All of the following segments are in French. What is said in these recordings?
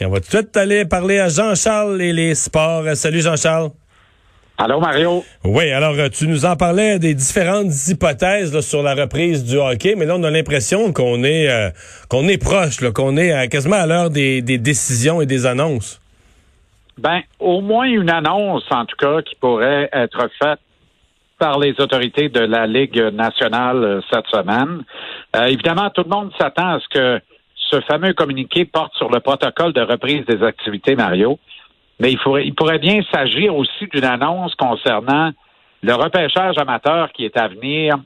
Et on va tout de suite aller parler à Jean-Charles et les sports. Salut Jean-Charles. Allô Mario. Oui, alors euh, tu nous en parlais des différentes hypothèses sur la reprise du hockey, mais là on a l'impression qu'on est euh, qu'on est proche, qu'on est quasiment à l'heure des, décisions et des annonces. Ben, au moins une annonce, en tout cas, qui pourrait être faite par les autorités de la Ligue nationale euh, cette semaine. évidemment, tout le monde s'attend à ce que ce fameux communiqué porte sur le protocole de reprise des activités, Mario. Mais il, pourrait bien s'agir aussi d'une annonce concernant le repêchage amateur qui est à venir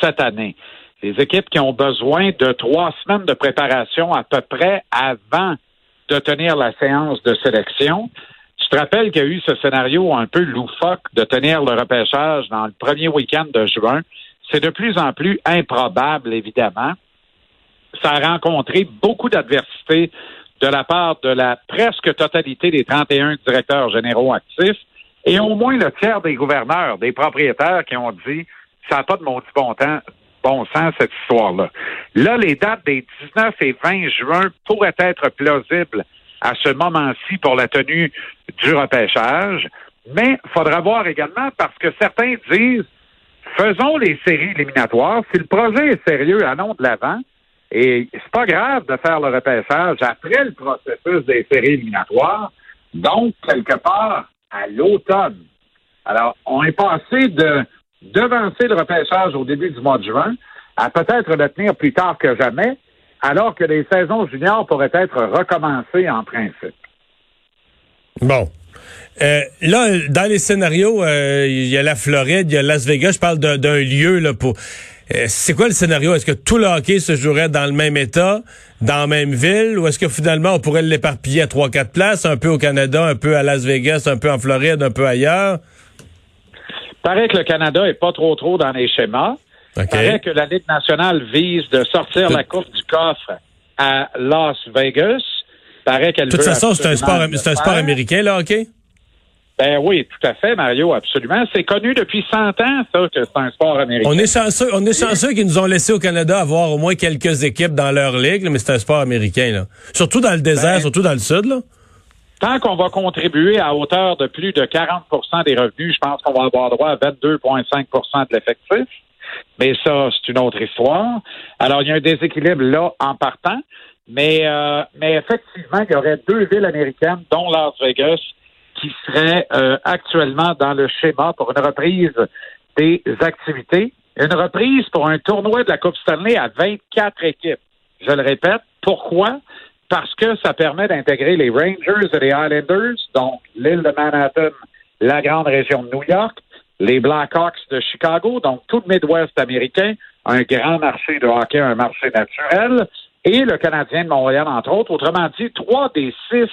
cette année. Les équipes qui ont besoin de trois semaines de préparation à peu près avant de tenir la séance de sélection. Je te rappelle qu'il y a eu ce scénario un peu loufoque de tenir le repêchage dans le premier week-end de juin. C'est de plus en plus improbable, évidemment ça a rencontré beaucoup d'adversité de la part de la presque totalité des 31 directeurs généraux actifs et au moins le tiers des gouverneurs, des propriétaires qui ont dit ça n'a pas de maudit bon temps, bon sens cette histoire-là. Là, les dates des 19 et 20 juin pourraient être plausibles à ce moment-ci pour la tenue du repêchage, mais faudra voir également parce que certains disent faisons les séries éliminatoires. Si le projet est sérieux, allons de l'avant. Et c'est pas grave de faire le repêchage après le processus des séries éliminatoires, donc quelque part à l'automne. Alors, on est passé de devancer le repêchage au début du mois de juin à peut-être le tenir plus tard que jamais, alors que les saisons juniors pourraient être recommencées en principe. Bon. Euh, là, dans les scénarios, euh, il y a la Floride, il y a Las Vegas. Je parle d'un lieu là pour. Euh, c'est quoi le scénario? Est-ce que tout le hockey se jouerait dans le même État, dans la même ville, ou est-ce que finalement on pourrait l'éparpiller à trois, quatre places, un peu au Canada, un peu à Las Vegas, un peu en Floride, un peu ailleurs? Paraît que le Canada est pas trop trop dans les schémas. Paraît que la Ligue nationale vise de sortir la coupe du coffre à Las Vegas. Paraît qu'elle De toute façon, c'est un sport, c'est un sport américain, le hockey? Ben oui, tout à fait, Mario, absolument. C'est connu depuis 100 ans, ça, que c'est un sport américain. On est chanceux, on est chanceux qu'ils nous ont laissé au Canada avoir au moins quelques équipes dans leur ligue, mais c'est un sport américain, là. Surtout dans le désert, ben, surtout dans le sud, là. Tant qu'on va contribuer à hauteur de plus de 40% des revenus, je pense qu'on va avoir droit à 22,5% de l'effectif. Mais ça, c'est une autre histoire. Alors, il y a un déséquilibre là en partant. Mais, euh, mais effectivement, il y aurait deux villes américaines, dont Las Vegas, qui serait euh, actuellement dans le schéma pour une reprise des activités. Une reprise pour un tournoi de la Coupe Stanley à 24 équipes. Je le répète. Pourquoi? Parce que ça permet d'intégrer les Rangers et les Islanders, donc l'île de Manhattan, la grande région de New York, les Blackhawks de Chicago, donc tout le Midwest américain, un grand marché de hockey, un marché naturel, et le Canadien de Montréal, entre autres. Autrement dit, trois des six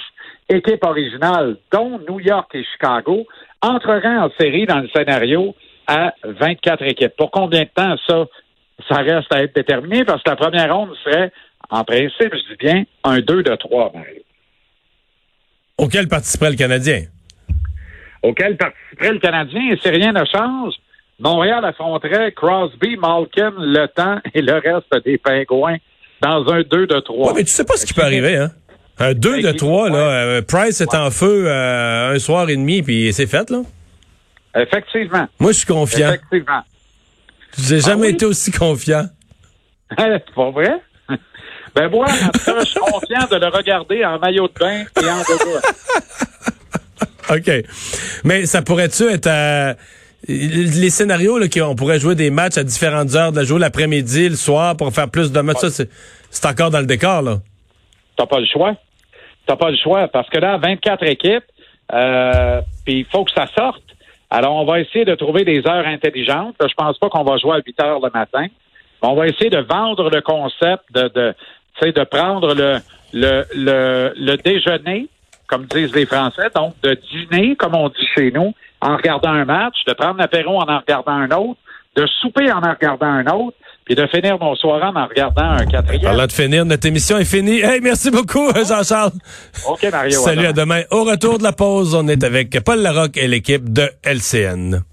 équipes originales, dont New York et Chicago, entreraient en série dans le scénario à 24 équipes. Pour combien de temps ça, ça reste à être déterminé? Parce que la première ronde serait, en principe, je dis bien, un 2 de 3, Mario. Auquel participerait le Canadien? Auquel participerait le Canadien, et si rien ne change, Montréal affronterait Crosby, Malkin, Le Temps et le reste des Pingouins dans un 2 de 3. mais tu sais pas ce qui peut arriver, hein? Un 2 de 3, là, euh, Price est en feu euh, un soir et demi, puis c'est fait, là? Effectivement. Moi, je suis confiant. Effectivement. J'ai jamais ah été aussi confiant. c'est pas vrai? Ben moi, je suis confiant de le regarder en maillot de bain et en debout. OK. Mais ça pourrait-tu être à les scénarios là, qu'on pourrait jouer des matchs à différentes heures de la journée, l'après-midi, le soir, pour faire plus de matchs, ça, c'est encore dans le décor, là. T'as pas le choix. T'as pas le choix. Parce que là, 24 équipes, euh, puis il faut que ça sorte. Alors, on va essayer de trouver des heures intelligentes. Je pense pas qu'on va jouer à 8 heures le matin. On va essayer de vendre le concept de, de, de prendre le, le, le, le déjeuner, comme disent les Français, donc de dîner, comme on dit chez nous, en regardant un match, de prendre l'apéro en en regardant un autre, de souper en en regardant un autre, puis de finir mon soir en en regardant un quatrième. Parlant de finir, notre émission est finie. Hey, merci beaucoup, Jean-Charles. OK, Mario. Salut, à demain. Au retour de la pause, on est avec Paul Larocque et l'équipe de LCN.